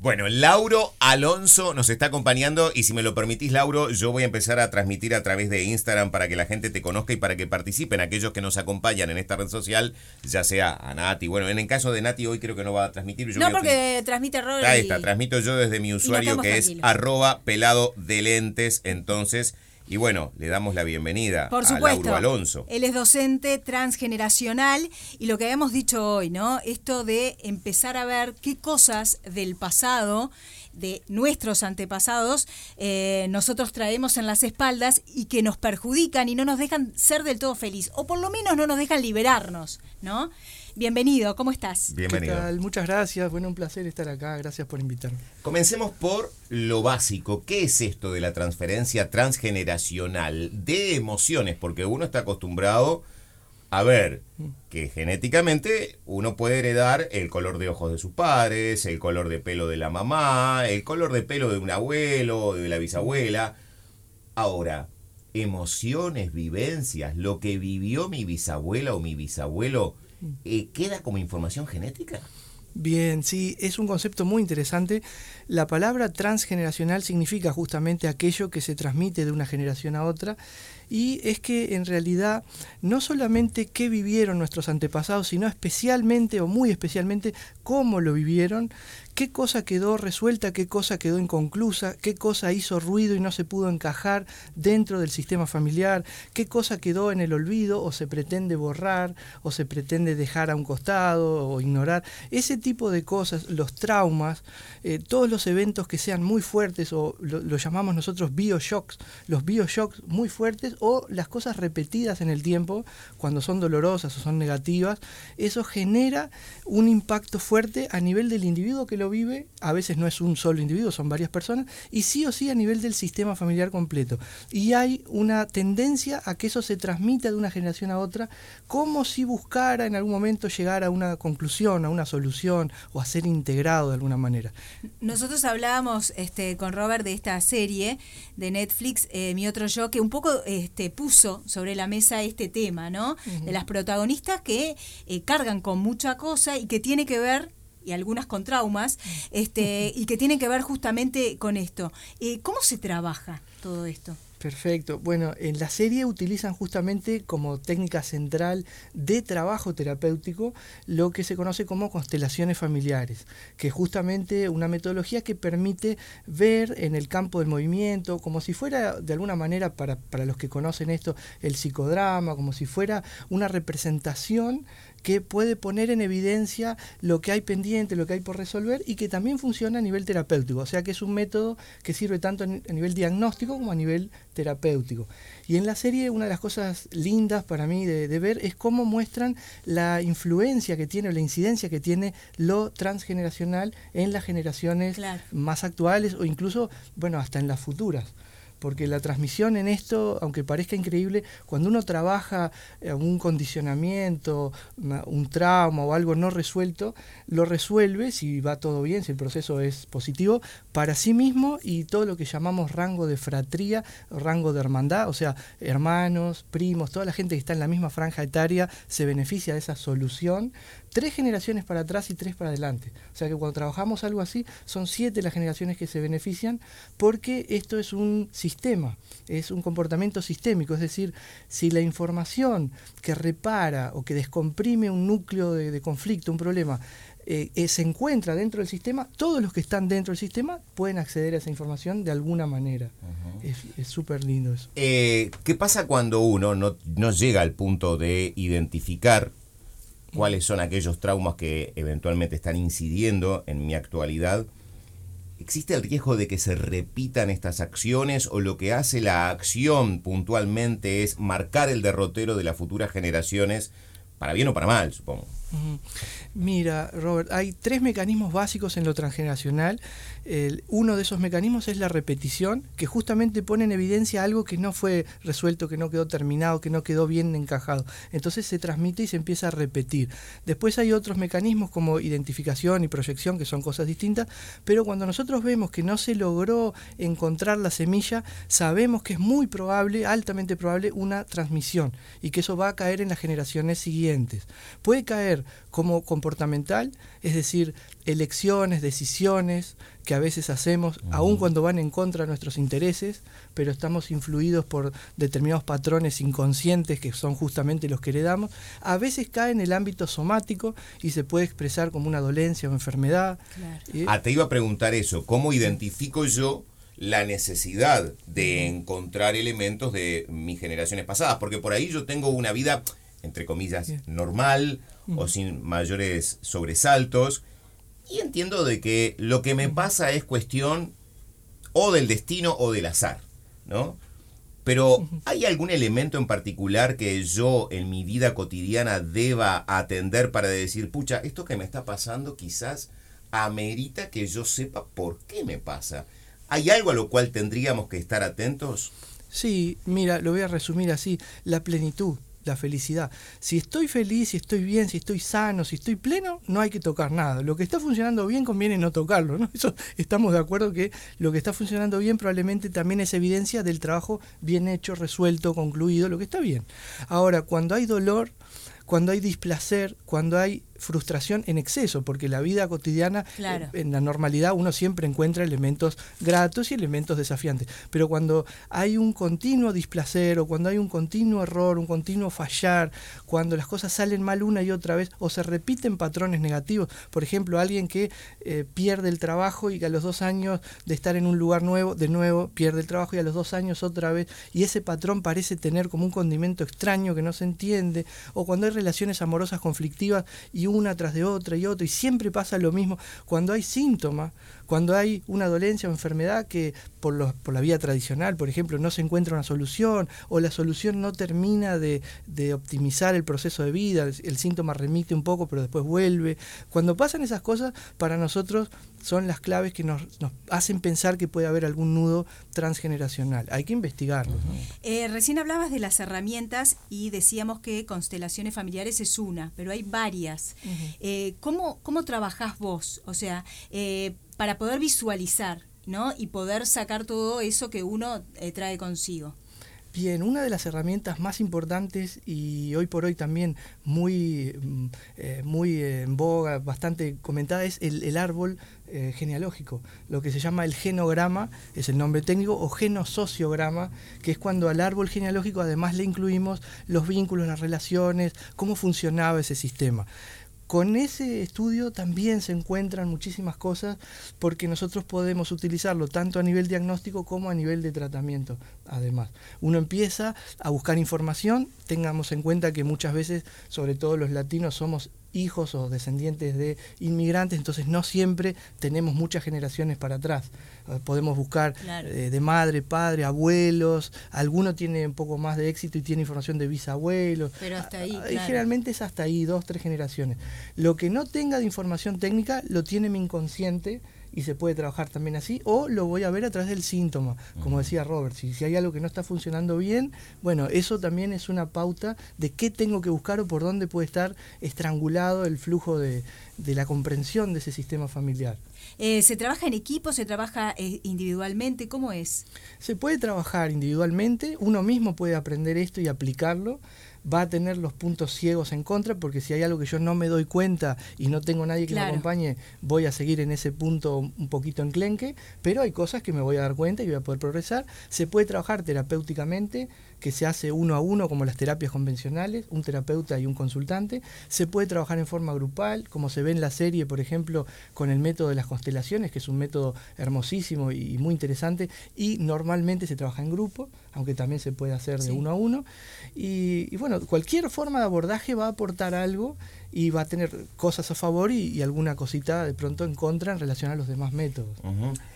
Bueno, Lauro Alonso nos está acompañando y si me lo permitís, Lauro, yo voy a empezar a transmitir a través de Instagram para que la gente te conozca y para que participen aquellos que nos acompañan en esta red social, ya sea a Nati. Bueno, en el caso de Nati hoy creo que no va a transmitir. no, porque transmite Robert. Ahí está, transmito yo desde mi usuario que es arroba pelado de lentes. Entonces, y bueno, le damos la bienvenida Por supuesto, a Lauro Alonso. Él es docente transgeneracional y lo que habíamos dicho hoy, ¿no? Esto de empezar a ver qué cosas del pasado de nuestros antepasados eh, nosotros traemos en las espaldas y que nos perjudican y no nos dejan ser del todo feliz o por lo menos no nos dejan liberarnos, ¿no? Bienvenido, ¿cómo estás? Bienvenido. ¿Qué tal? Muchas gracias, bueno, un placer estar acá, gracias por invitarme. Comencemos por lo básico. ¿Qué es esto de la transferencia transgeneracional de emociones? Porque uno está acostumbrado a ver que genéticamente uno puede heredar el color de ojos de sus padres, el color de pelo de la mamá, el color de pelo de un abuelo, de la bisabuela. Ahora, emociones, vivencias, lo que vivió mi bisabuela o mi bisabuelo, eh, ¿queda como información genética? Bien, sí, es un concepto muy interesante. La palabra transgeneracional significa justamente aquello que se transmite de una generación a otra y es que en realidad no solamente qué vivieron nuestros antepasados, sino especialmente o muy especialmente cómo lo vivieron, qué cosa quedó resuelta, qué cosa quedó inconclusa, qué cosa hizo ruido y no se pudo encajar dentro del sistema familiar, qué cosa quedó en el olvido o se pretende borrar o se pretende dejar a un costado o ignorar. Ese tipo de cosas, los traumas, eh, todos los eventos que sean muy fuertes o lo, llamamos nosotros bioshocks, los bioshocks muy fuertes o las cosas repetidas en el tiempo cuando son dolorosas o son negativas, eso genera un impacto fuerte a nivel del individuo que lo vive, a veces no es un solo individuo, son varias personas, y sí o sí a nivel del sistema familiar completo. Y hay una tendencia a que eso se transmita de una generación a otra, como si buscara en algún momento llegar a una conclusión, a una solución o a ser integrado de alguna manera. Nosotros hablábamos este, con Robert de esta serie de Netflix, eh, Mi Otro Yo, que un poco este, puso sobre la mesa este tema, ¿no? De las protagonistas que eh, cargan con mucha cosa y que tiene que ver y algunas con traumas, este, y que tienen que ver justamente con esto. Eh, ¿Cómo se trabaja todo esto? Perfecto. Bueno, en la serie utilizan justamente como técnica central de trabajo terapéutico lo que se conoce como constelaciones familiares, que es justamente una metodología que permite ver en el campo del movimiento, como si fuera de alguna manera, para, para los que conocen esto, el psicodrama, como si fuera una representación que puede poner en evidencia lo que hay pendiente, lo que hay por resolver y que también funciona a nivel terapéutico. O sea que es un método que sirve tanto a nivel diagnóstico como a nivel terapéutico. Y en la serie una de las cosas lindas para mí de, ver es cómo muestran la influencia que tiene, la incidencia que tiene lo transgeneracional en las generaciones más actuales o incluso, bueno, hasta en las futuras porque la transmisión en esto, aunque parezca increíble, cuando uno trabaja eh, un condicionamiento, un trauma o algo no resuelto, lo resuelve, si va todo bien, si el proceso es positivo, para sí mismo y todo lo que llamamos rango de fratría, rango de hermandad, o sea, hermanos, primos, toda la gente que está en la misma franja etaria se beneficia de esa solución tres generaciones para atrás y tres para adelante. O sea que cuando trabajamos algo así, son siete las generaciones que se benefician porque esto es un sistema, es un comportamiento sistémico. Es decir, si la información que repara o que descomprime un núcleo de, conflicto, un problema, eh, eh, se encuentra dentro del sistema, todos los que están dentro del sistema pueden acceder a esa información de alguna manera. Es súper lindo eso. Eh, ¿Qué pasa cuando uno no, no llega al punto de identificar cuáles son aquellos traumas que eventualmente están incidiendo en mi actualidad. ¿Existe el riesgo de que se repitan estas acciones o lo que hace la acción puntualmente es marcar el derrotero de las futuras generaciones, para bien o para mal, supongo? Mira, Robert, hay tres mecanismos básicos en lo transgeneracional. uno de esos mecanismos es la repetición, que justamente pone en evidencia algo que no fue resuelto, que no quedó terminado, que no quedó bien encajado. Entonces se transmite y se empieza a repetir. Después hay otros mecanismos como identificación y proyección, que son cosas distintas, pero cuando nosotros vemos que no se logró encontrar la semilla, sabemos que es muy probable, altamente probable, una transmisión y que eso va a caer en las generaciones siguientes. Puede caer ser como comportamental, es decir, elecciones, decisiones que a veces hacemos, aun cuando van en contra de nuestros intereses, pero estamos influidos por determinados patrones inconscientes que son justamente los que heredamos, a veces cae en el ámbito somático y se puede expresar como una dolencia o enfermedad. Ah, te iba a preguntar eso, ¿cómo identifico yo la necesidad de encontrar elementos de mis generaciones pasadas, porque por ahí yo tengo una vida, entre comillas, normal o sin mayores sobresaltos, y entiendo de que lo que me pasa es cuestión o del destino o del azar, ¿no? Pero ¿hay algún elemento en particular que yo en mi vida cotidiana deba atender para decir, pucha, esto que me está pasando quizás amerita que yo sepa por qué me pasa? ¿Hay algo a lo cual tendríamos que estar atentos? Sí, mira, lo voy a resumir así, la plenitud, la felicidad. Si estoy feliz, si estoy bien, si estoy sano, si estoy pleno, no hay que tocar nada. Lo que está funcionando bien conviene no tocarlo. Eso estamos de acuerdo que lo que está funcionando bien probablemente también es evidencia del trabajo bien hecho, resuelto, concluido, lo que está bien. Ahora, cuando hay dolor, cuando hay displacer, cuando hay frustración en exceso, porque la vida cotidiana, eh, en la normalidad, uno siempre encuentra elementos gratos y elementos desafiantes. Pero cuando hay un continuo displacer o cuando hay un continuo error, un continuo fallar, cuando las cosas salen mal una y otra vez o se repiten patrones negativos, por ejemplo, alguien que eh, pierde el trabajo y que a los dos años de estar en un lugar nuevo, de nuevo pierde el trabajo y a los dos años otra vez, y ese patrón parece tener como un condimento extraño que no se entiende, o cuando hay relaciones amorosas conflictivas y una tras de otra y otra, y siempre pasa lo mismo. Cuando hay síntomas, cuando hay una dolencia o enfermedad que por, los, por la vía tradicional, por ejemplo, no se encuentra una solución, o la solución no termina de, de optimizar el proceso de vida, el, síntoma remite un poco, pero después vuelve. Cuando pasan esas cosas, para nosotros son las claves que nos, nos hacen pensar que puede haber algún nudo transgeneracional. Hay que investigarlo. Eh, recién hablabas de las herramientas y decíamos que constelaciones familiares es una, pero hay varias. Eh, ¿cómo, ¿Cómo trabajás vos? O sea, eh, para poder visualizar ¿no? y poder sacar todo eso que uno eh, trae consigo. Bien, una de las herramientas más importantes y hoy por hoy también muy, mm, muy en boga, bastante comentada, es el, árbol genealógico, lo que se llama el genograma, es el nombre técnico, o genosociograma, que es cuando al árbol genealógico además le incluimos los vínculos, las relaciones, cómo funcionaba ese sistema. Con ese estudio también se encuentran muchísimas cosas porque nosotros podemos utilizarlo tanto a nivel diagnóstico como a nivel de tratamiento. Además, uno empieza a buscar información, tengamos en cuenta que muchas veces, sobre todo los latinos, somos hijos o descendientes de inmigrantes, entonces no siempre tenemos muchas generaciones para atrás. Eh, podemos buscar eh, de madre, padre, abuelos, alguno tiene un poco más de éxito y tiene información de bisabuelos. Pero hasta ahí. Ah, generalmente es hasta ahí, dos, tres generaciones. Lo que no tenga de información técnica lo tiene mi inconsciente y se puede trabajar también así, o lo voy a ver a través del síntoma, como decía Robert, si, si hay algo que no está funcionando bien, bueno, eso también es una pauta de qué tengo que buscar o por dónde puede estar estrangulado el flujo de, de la comprensión de ese sistema familiar. Eh, ¿Se trabaja en equipo? ¿Se trabaja eh, individualmente? ¿Cómo es? Se puede trabajar individualmente, uno mismo puede aprender esto y aplicarlo va a tener los puntos ciegos en contra, porque si hay algo que yo no me doy cuenta y no tengo nadie que me acompañe, voy a seguir en ese punto un poquito enclenque, pero hay cosas que me voy a dar cuenta y voy a poder progresar. Se puede trabajar terapéuticamente, que se hace uno a uno como las terapias convencionales, un terapeuta y un consultante. Se puede trabajar en forma grupal, como se ve en la serie, por ejemplo, con el método de las constelaciones, que es un método hermosísimo y muy interesante, y normalmente se trabaja en grupo, aunque también se puede hacer de uno a uno. Y, bueno, cualquier forma de abordaje va a aportar algo y va a tener cosas a favor y, alguna cosita de pronto en contra en relación a los demás métodos.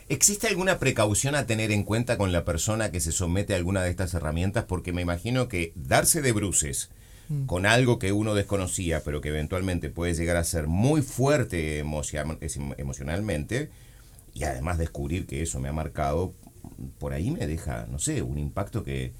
¿Existe alguna precaución a tener en cuenta con la persona que se somete a alguna de estas herramientas? Porque me imagino que darse de bruces mm. con algo que uno desconocía, pero que eventualmente puede llegar a ser muy fuerte emocionalmente, y además descubrir que eso me ha marcado, por ahí me deja, no sé, un impacto que...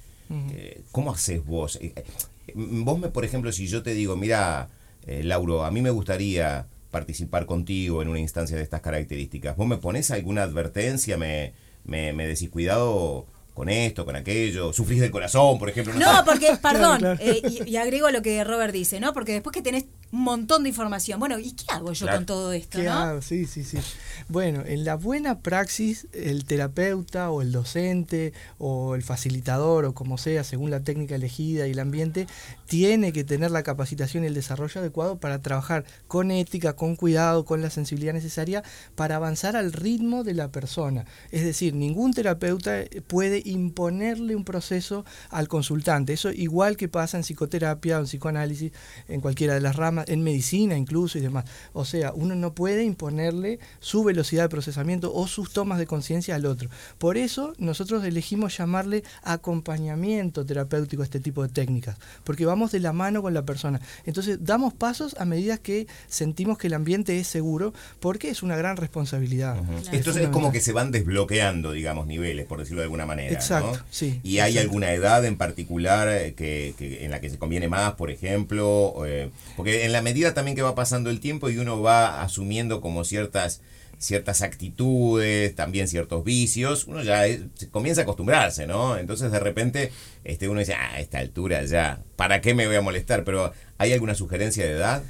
¿Cómo haces vos? Eh, eh, vos, me, por ejemplo, si yo te digo, mira, eh, Lauro, a mí me gustaría participar contigo en una instancia de estas características, ¿vos me pones alguna advertencia? ¿Me, me, me decís cuidado? con esto, con aquello, sufrís del corazón, por ejemplo. No, porque, perdón, y, agrego lo que Robert dice, ¿no? Porque después que tenés un montón de información. Bueno, ¿y qué hago yo con todo esto? ¿Qué hago? Sí, sí, sí. Bueno, en la buena praxis, el terapeuta o el docente o el facilitador o como sea, según la técnica elegida y el ambiente, tiene que tener la capacitación y el desarrollo adecuado para trabajar con ética, con cuidado, con la sensibilidad necesaria para avanzar al ritmo de la persona. Es decir, ningún terapeuta puede imponerle un proceso al consultante. Eso igual que pasa en psicoterapia o en psicoanálisis, en cualquiera de las ramas en medicina incluso y demás. O sea, uno no puede imponerle su velocidad de procesamiento o sus tomas de conciencia al otro. Por eso nosotros elegimos llamarle acompañamiento terapéutico a este tipo de técnicas, porque vamos de la mano con la persona. Entonces damos pasos a medida que sentimos que el ambiente es seguro, porque es una gran responsabilidad. Entonces es como que se van desbloqueando, digamos, niveles, por decirlo de alguna manera. Exacto, sí. ¿Y hay alguna edad en particular eh, que, en la que se conviene más, por ejemplo? Eh, porque en la medida también que va pasando el tiempo y uno va asumiendo como ciertas ciertas actitudes, también ciertos vicios, uno ya comienza a acostumbrarse, ¿no? Entonces de repente este, uno dice, ah, a esta altura ya, ¿para qué me voy a molestar? Pero ¿hay alguna sugerencia de edad?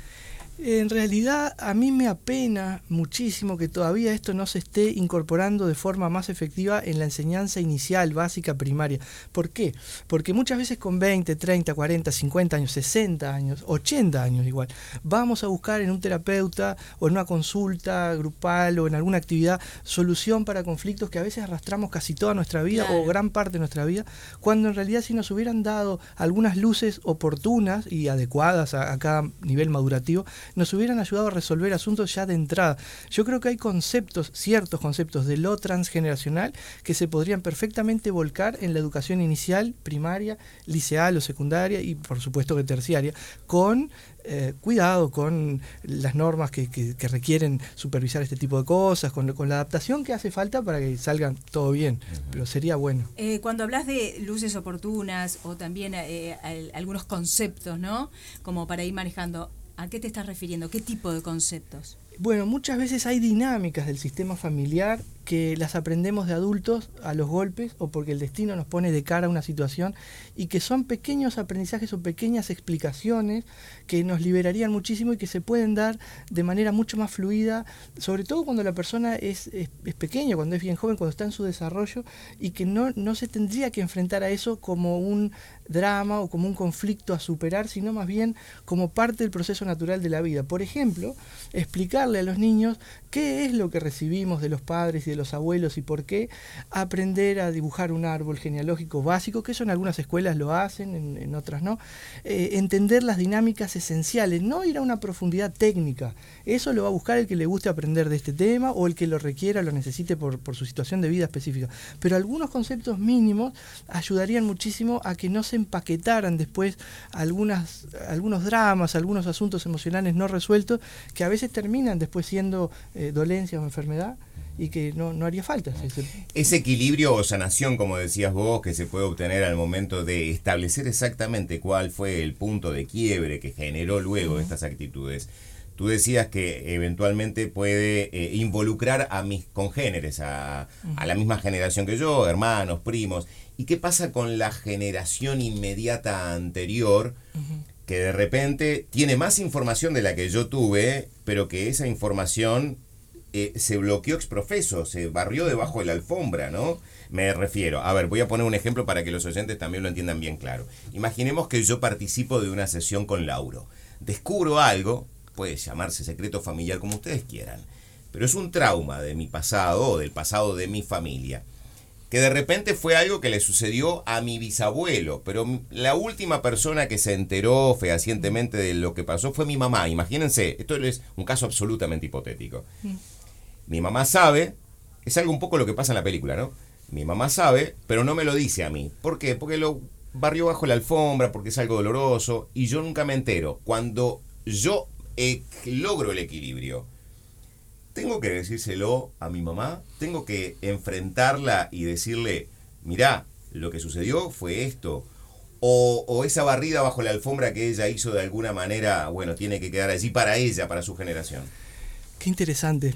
En realidad a mí me apena muchísimo que todavía esto no se esté incorporando de forma más efectiva en la enseñanza inicial, básica, primaria. ¿Por qué? Porque muchas veces con 20, 30, 40, 50 años, 60 años, 80 años igual, vamos a buscar en un terapeuta o en una consulta grupal o en alguna actividad solución para conflictos que a veces arrastramos casi toda nuestra vida o gran parte de nuestra vida, cuando en realidad si nos hubieran dado algunas luces oportunas y adecuadas a, a cada nivel madurativo, nos hubieran ayudado a resolver asuntos ya de entrada. Yo creo que hay conceptos, ciertos conceptos de lo transgeneracional que se podrían perfectamente volcar en la educación inicial, primaria, liceal o secundaria y por supuesto que terciaria, con eh, cuidado con las normas que, requieren supervisar este tipo de cosas, con, con, la adaptación que hace falta para que salgan todo bien, pero sería bueno. Eh, cuando hablas de luces oportunas o también eh, algunos conceptos, ¿no? Como para ir manejando, ¿A qué te estás refiriendo? ¿Qué tipo de conceptos? Bueno, muchas veces hay dinámicas del sistema familiar que las aprendemos de adultos a los golpes o porque el destino nos pone de cara a una situación y que son pequeños aprendizajes o pequeñas explicaciones que nos liberarían muchísimo y que se pueden dar de manera mucho más fluida, sobre todo cuando la persona es, es, pequeña, cuando es bien joven, cuando está en su desarrollo y que no, no se tendría que enfrentar a eso como un drama o como un conflicto a superar, sino más bien como parte del proceso natural de la vida. Por ejemplo, explicarle a los niños qué es lo que recibimos de los padres y de los abuelos y por qué aprender a dibujar un árbol genealógico básico, que eso en algunas escuelas lo hacen, en, otras no. Eh, entender las dinámicas esenciales, no ir a una profundidad técnica. Eso lo va a buscar el que le guste aprender de este tema o el que lo requiera, lo necesite por, su situación de vida específica. Pero algunos conceptos mínimos ayudarían muchísimo a que no se empaquetaran después algunas, algunos dramas, algunos asuntos emocionales no resueltos que a veces terminan después siendo... Eh, dolencia o enfermedad y que no, no haría falta. Ese equilibrio o sanación, como decías vos, que se puede obtener al momento de establecer exactamente cuál fue el punto de quiebre que generó luego estas actitudes. Tú decías que eventualmente puede eh, involucrar a mis congéneres, a, a, la misma generación que yo, hermanos, primos. ¿Y qué pasa con la generación inmediata anterior? que de repente tiene más información de la que yo tuve, pero que esa información eh, se bloqueó exprofeso, se barrió debajo de la alfombra, ¿no? Me refiero, a ver, voy a poner un ejemplo para que los oyentes también lo entiendan bien claro. Imaginemos que yo participo de una sesión con Lauro. Descubro algo, puede llamarse secreto familiar como ustedes quieran, pero es un trauma de mi pasado o del pasado de mi familia que de repente fue algo que le sucedió a mi bisabuelo, pero la última persona que se enteró fehacientemente de lo que pasó fue mi mamá. Imagínense, esto es un caso absolutamente hipotético. Mi mamá sabe, es algo un poco lo que pasa en la película, ¿no? Mi mamá sabe, pero no me lo dice a mí. ¿Por qué? Porque lo barrió bajo la alfombra, porque es algo doloroso, y yo nunca me entero. Cuando yo eh, logro el equilibrio, tengo que decírselo a mi mamá, tengo que enfrentarla y decirle, mirá, lo que sucedió fue esto. O, o, esa barrida bajo la alfombra que ella hizo de alguna manera, bueno, tiene que quedar allí para ella, para su generación. Qué interesante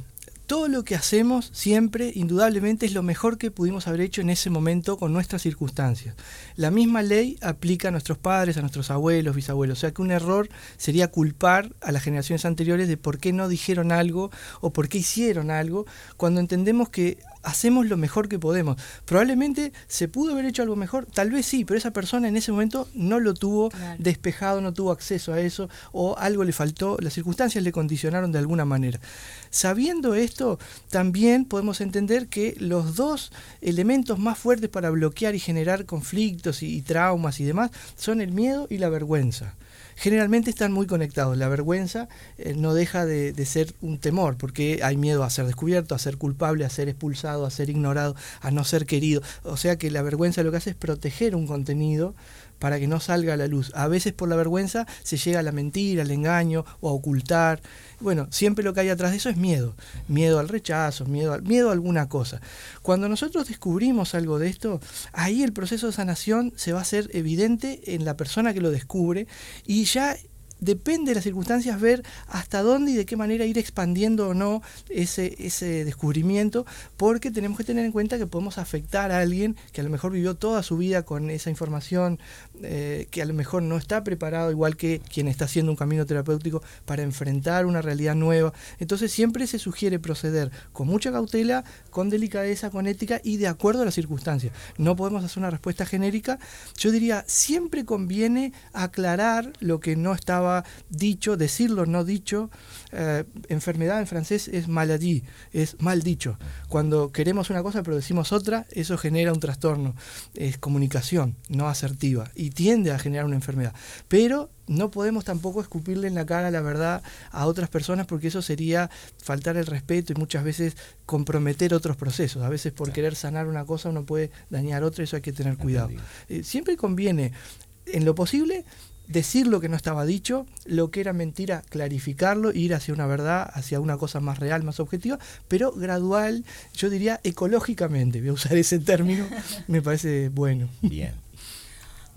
todo lo que hacemos siempre, indudablemente, es lo mejor que pudimos haber hecho en ese momento con nuestras circunstancias. La misma ley aplica a nuestros padres, a nuestros abuelos, bisabuelos. O sea que un error sería culpar a las generaciones anteriores de por qué no dijeron algo o por qué hicieron algo, cuando entendemos que hacemos lo mejor que podemos. Probablemente se pudo haber hecho algo mejor, tal vez sí, pero esa persona en ese momento no lo tuvo despejado, no tuvo acceso a eso o algo le faltó, las circunstancias le condicionaron de alguna manera. Sabiendo esto, también podemos entender que los dos elementos más fuertes para bloquear y generar conflictos y, y traumas y demás son el miedo y la vergüenza generalmente están muy conectados. La vergüenza eh, no deja de, ser un temor, porque hay miedo a ser descubierto, a ser culpable, a ser expulsado, a ser ignorado, a no ser querido. O sea que la vergüenza lo que hace es proteger un contenido para que no salga a la luz. A veces por la vergüenza se llega a la mentira, al engaño o a ocultar. Bueno, siempre lo que hay atrás de eso es miedo. Miedo al rechazo, miedo a, miedo a alguna cosa. Cuando nosotros descubrimos algo de esto, ahí el proceso de sanación se va a hacer evidente en la persona que lo descubre y ya depende de las circunstancias ver hasta dónde y de qué manera ir expandiendo o no ese, ese descubrimiento, porque tenemos que tener en cuenta que podemos afectar a alguien que a lo mejor vivió toda su vida con esa información, eh, que a lo mejor no está preparado, igual que quien está haciendo un camino terapéutico, para enfrentar una realidad nueva. Entonces siempre se sugiere proceder con mucha cautela, con delicadeza, con ética y de acuerdo a las circunstancias. No podemos hacer una respuesta genérica. Yo diría, siempre conviene aclarar lo que no estaba dicho, decirlo no dicho. Eh, enfermedad en francés es maladie, es mal dicho. Cuando queremos una cosa pero decimos otra, eso genera un trastorno. Es comunicación no asertiva y tiende a generar una enfermedad. Pero no podemos tampoco escupirle en la cara la verdad a otras personas porque eso sería faltar el respeto y muchas veces comprometer otros procesos. A veces por querer sanar una cosa uno puede dañar otra, eso hay que tener cuidado. Eh, siempre conviene, en lo posible, decir lo que no estaba dicho, lo que era mentira, clarificarlo, ir hacia una verdad, hacia una cosa más real, más objetiva, pero gradual, yo diría ecológicamente, voy a usar ese término, me parece bueno. Bien.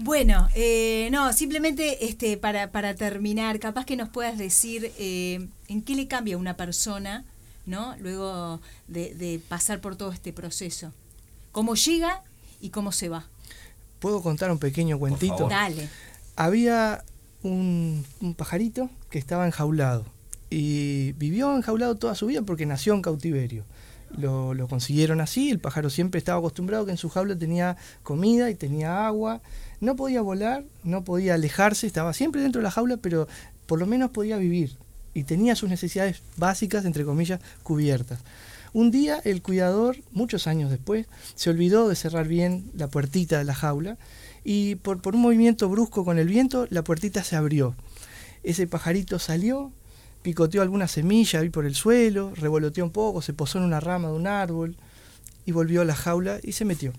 Bueno, eh, no, simplemente este, para, para terminar, capaz que nos puedas decir eh, en qué le cambia a una persona, ¿no? Luego de, de pasar por todo este proceso. ¿Cómo llega y cómo se va? ¿Puedo contar un pequeño cuentito? Dale había un, pajarito que estaba enjaulado y vivió enjaulado toda su vida porque nació en cautiverio. Lo, consiguieron así, el pájaro siempre estaba acostumbrado que en su jaula tenía comida y tenía agua, no podía volar, no podía alejarse, estaba siempre dentro de la jaula, pero por lo menos podía vivir y tenía sus necesidades básicas, entre comillas, cubiertas. Un día el cuidador, muchos años después, se olvidó de cerrar bien la puertita de la jaula y por un movimiento brusco con el viento la puertita se abrió. Ese pajarito salió, picoteó alguna semilla ahí por el suelo, revoloteó un poco, se posó en una rama de un árbol y volvió a la jaula y se metió.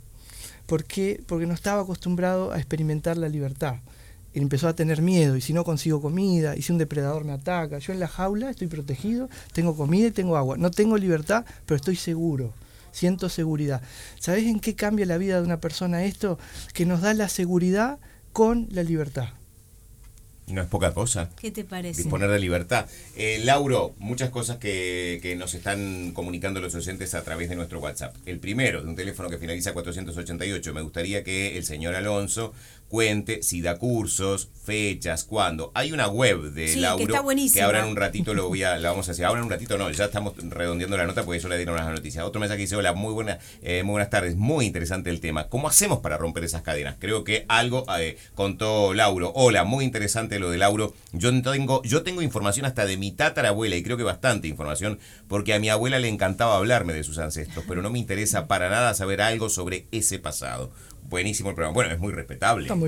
¿Por qué? Porque no estaba acostumbrado a experimentar la libertad. empezó a tener miedo, y si no consigo comida, y si un depredador me ataca, yo en la jaula estoy protegido, tengo comida y tengo agua. No tengo libertad, pero estoy seguro siento seguridad. ¿Sabes en qué cambia la vida de una persona esto? Que nos da la seguridad con la libertad. No es poca cosa. ¿Qué te parece? Disponer de libertad. Eh, Lauro, muchas cosas que, que, nos están comunicando los oyentes a través de nuestro WhatsApp. El primero, de un teléfono que finaliza 488. Me gustaría que el señor Alonso cuente si da cursos, fechas, cuándo. Hay una web de Lauro que, ahora en un ratito lo voy a, la vamos a hacer. Ahora en un ratito no, ya estamos redondeando la nota porque yo le dieron las noticias. Otro mensaje dice, hola, muy, buena, eh, muy buenas tardes, muy interesante el tema. ¿Cómo hacemos para romper esas cadenas? Creo que algo eh, contó Lauro. Hola, muy interesante lo de Lauro. Yo tengo, yo tengo información hasta de mi tatarabuela y creo que bastante información porque a mi abuela le encantaba hablarme de sus ancestros, pero no me interesa para nada saber algo sobre ese pasado buenísimo el programa. Bueno, es muy respetable. Por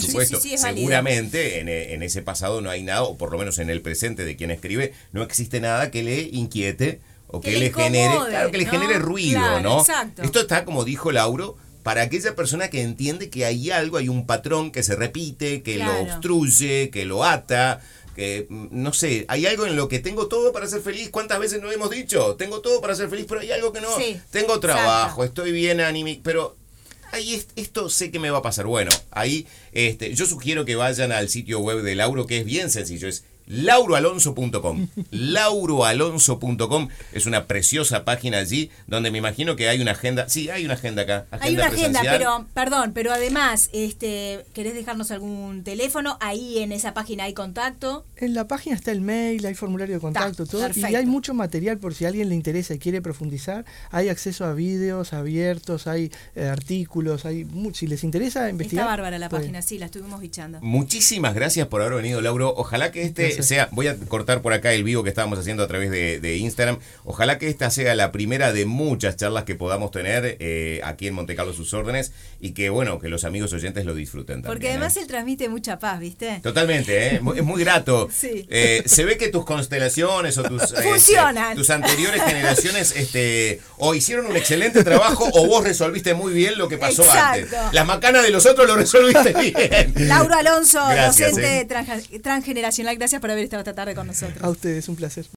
supuesto. Seguramente en, ese pasado no hay nada, o por lo menos en el presente de quien escribe, no existe nada que le inquiete o que, le, genere, claro, que le genere ruido, ¿no? Esto está, como dijo Lauro, para aquella persona que entiende que hay algo, hay un patrón que se repite, que lo obstruye, que lo ata, que mm, no sé, hay algo en lo que tengo todo para ser feliz. ¿Cuántas veces no hemos dicho? Tengo todo para ser feliz, pero hay algo que no. tengo trabajo, estoy bien anímico, pero ahí esto sé que me va a pasar. Bueno, ahí este, yo sugiero que vayan al sitio web de Lauro, que es bien sencillo, es lauroalonso.com. lauroalonso.com es una preciosa página allí donde me imagino que hay una agenda. Sí, hay una agenda acá. hay una agenda, pero, perdón, pero además, este, ¿querés dejarnos algún teléfono? Ahí en esa página hay contacto. En la página está el mail, hay formulario de contacto, todo. Y hay mucho material por si a alguien le interesa y quiere profundizar. Hay acceso a vídeos abiertos, hay eh, artículos, hay si les interesa investigar. Está bárbara la página, sí, la estuvimos bichando. Muchísimas gracias por haber venido, Lauro. Ojalá que este sea, voy a cortar por acá el vivo que estábamos haciendo a través de, Instagram. Ojalá que esta sea la primera de muchas charlas que podamos tener eh, aquí en Monte Carlo sus órdenes y que bueno, que los amigos oyentes lo disfruten también. Porque además ¿eh? él transmite mucha paz, ¿viste? Totalmente, ¿eh? es muy grato. se ve que tus constelaciones o tus, este, tus anteriores generaciones este, o hicieron un excelente trabajo o vos resolviste muy bien lo que pasó antes. Las macanas de los otros lo resolviste bien. Lauro Alonso, docente transgeneracional, gracias por haber estado esta tarde con nosotros. A ustedes, un placer.